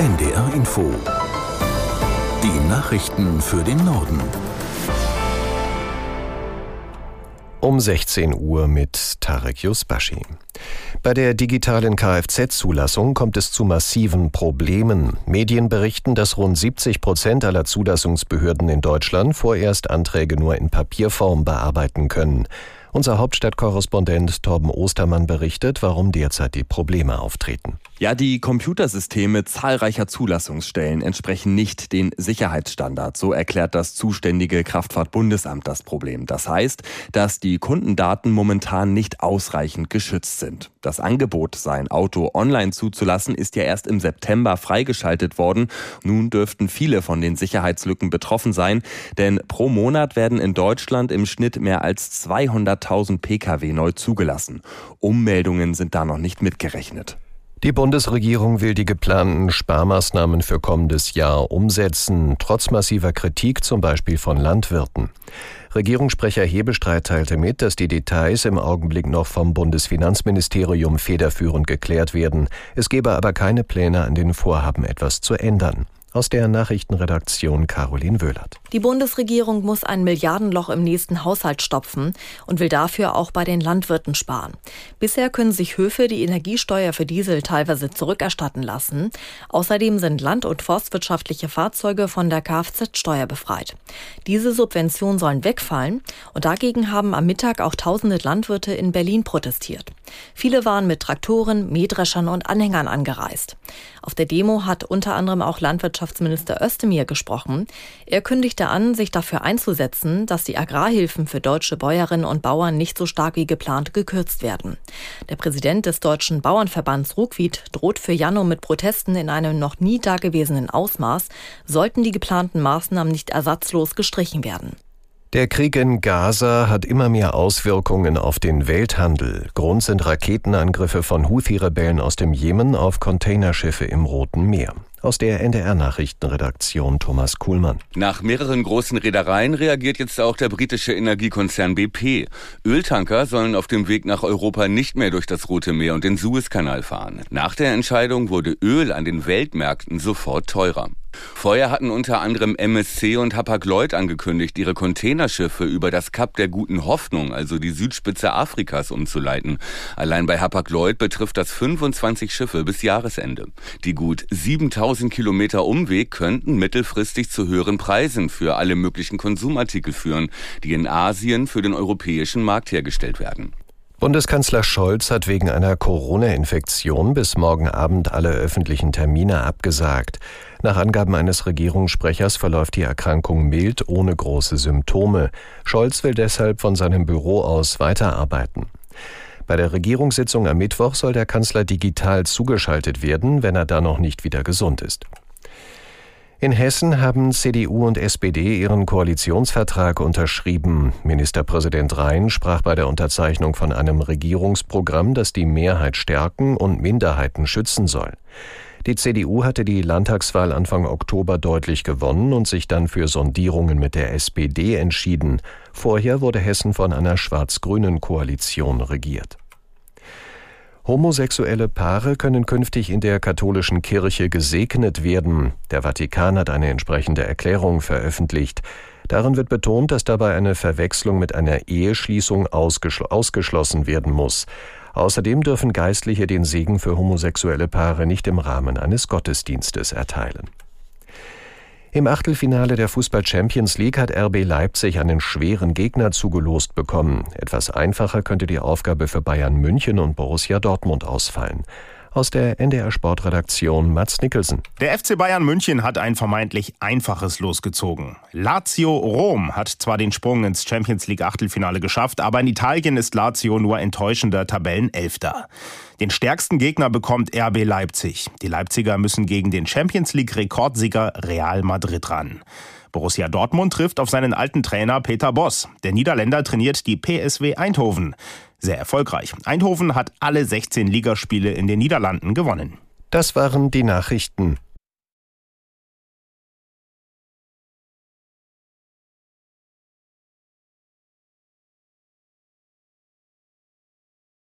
NDR Info. Die Nachrichten für den Norden. Um 16 Uhr mit Tarek Yusbashi. Bei der digitalen Kfz-Zulassung kommt es zu massiven Problemen. Medien berichten, dass rund 70 Prozent aller Zulassungsbehörden in Deutschland vorerst Anträge nur in Papierform bearbeiten können. Unser Hauptstadtkorrespondent Torben Ostermann berichtet, warum derzeit die Probleme auftreten. Ja, die Computersysteme zahlreicher Zulassungsstellen entsprechen nicht den Sicherheitsstandards. So erklärt das zuständige Kraftfahrtbundesamt das Problem. Das heißt, dass die Kundendaten momentan nicht ausreichend geschützt sind. Das Angebot, sein Auto online zuzulassen, ist ja erst im September freigeschaltet worden. Nun dürften viele von den Sicherheitslücken betroffen sein, denn pro Monat werden in Deutschland im Schnitt mehr als 200.000 Pkw neu zugelassen. Ummeldungen sind da noch nicht mitgerechnet. Die Bundesregierung will die geplanten Sparmaßnahmen für kommendes Jahr umsetzen, trotz massiver Kritik zum Beispiel von Landwirten. Regierungssprecher Hebestreit teilte mit, dass die Details im Augenblick noch vom Bundesfinanzministerium federführend geklärt werden. Es gebe aber keine Pläne, an den Vorhaben etwas zu ändern. Aus der Nachrichtenredaktion Caroline Wöhlert. Die Bundesregierung muss ein Milliardenloch im nächsten Haushalt stopfen und will dafür auch bei den Landwirten sparen. Bisher können sich Höfe die Energiesteuer für Diesel teilweise zurückerstatten lassen. Außerdem sind land- und forstwirtschaftliche Fahrzeuge von der Kfz-Steuer befreit. Diese Subventionen sollen wegfallen und dagegen haben am Mittag auch tausende Landwirte in Berlin protestiert. Viele waren mit Traktoren, Mähdreschern und Anhängern angereist. Auf der Demo hat unter anderem auch Landwirtschaftsminister Özdemir gesprochen. Er kündigte an, sich dafür einzusetzen, dass die Agrarhilfen für deutsche Bäuerinnen und Bauern nicht so stark wie geplant gekürzt werden. Der Präsident des Deutschen Bauernverbands Ruckwied droht für Januar mit Protesten in einem noch nie dagewesenen Ausmaß, sollten die geplanten Maßnahmen nicht ersatzlos gestrichen werden. Der Krieg in Gaza hat immer mehr Auswirkungen auf den Welthandel. Grund sind Raketenangriffe von Houthi-Rebellen aus dem Jemen auf Containerschiffe im Roten Meer. Aus der NDR-Nachrichtenredaktion Thomas Kuhlmann. Nach mehreren großen Reedereien reagiert jetzt auch der britische Energiekonzern BP. Öltanker sollen auf dem Weg nach Europa nicht mehr durch das Rote Meer und den Suezkanal fahren. Nach der Entscheidung wurde Öl an den Weltmärkten sofort teurer. Vorher hatten unter anderem MSC und Hapag-Lloyd angekündigt, ihre Containerschiffe über das Kap der Guten Hoffnung, also die Südspitze Afrikas, umzuleiten. Allein bei Hapag-Lloyd betrifft das 25 Schiffe bis Jahresende. Die gut 7000 Kilometer Umweg könnten mittelfristig zu höheren Preisen für alle möglichen Konsumartikel führen, die in Asien für den europäischen Markt hergestellt werden. Bundeskanzler Scholz hat wegen einer Corona-Infektion bis morgen Abend alle öffentlichen Termine abgesagt. Nach Angaben eines Regierungssprechers verläuft die Erkrankung mild ohne große Symptome. Scholz will deshalb von seinem Büro aus weiterarbeiten. Bei der Regierungssitzung am Mittwoch soll der Kanzler digital zugeschaltet werden, wenn er da noch nicht wieder gesund ist. In Hessen haben CDU und SPD ihren Koalitionsvertrag unterschrieben. Ministerpräsident Rhein sprach bei der Unterzeichnung von einem Regierungsprogramm, das die Mehrheit stärken und Minderheiten schützen soll. Die CDU hatte die Landtagswahl Anfang Oktober deutlich gewonnen und sich dann für Sondierungen mit der SPD entschieden. Vorher wurde Hessen von einer schwarz-grünen Koalition regiert. Homosexuelle Paare können künftig in der katholischen Kirche gesegnet werden. Der Vatikan hat eine entsprechende Erklärung veröffentlicht. Darin wird betont, dass dabei eine Verwechslung mit einer Eheschließung ausgeschlossen werden muss. Außerdem dürfen Geistliche den Segen für homosexuelle Paare nicht im Rahmen eines Gottesdienstes erteilen. Im Achtelfinale der Fußball Champions League hat RB Leipzig einen schweren Gegner zugelost bekommen. Etwas einfacher könnte die Aufgabe für Bayern München und Borussia Dortmund ausfallen. Aus der NDR Sportredaktion Mats Nicholson. Der FC Bayern München hat ein vermeintlich einfaches losgezogen. Lazio Rom hat zwar den Sprung ins Champions League Achtelfinale geschafft, aber in Italien ist Lazio nur enttäuschender Tabellenelfter. Den stärksten Gegner bekommt RB Leipzig. Die Leipziger müssen gegen den Champions League Rekordsieger Real Madrid ran. Borussia Dortmund trifft auf seinen alten Trainer Peter Boss. Der Niederländer trainiert die PSW Eindhoven. Sehr erfolgreich. Eindhoven hat alle 16 Ligaspiele in den Niederlanden gewonnen. Das waren die Nachrichten.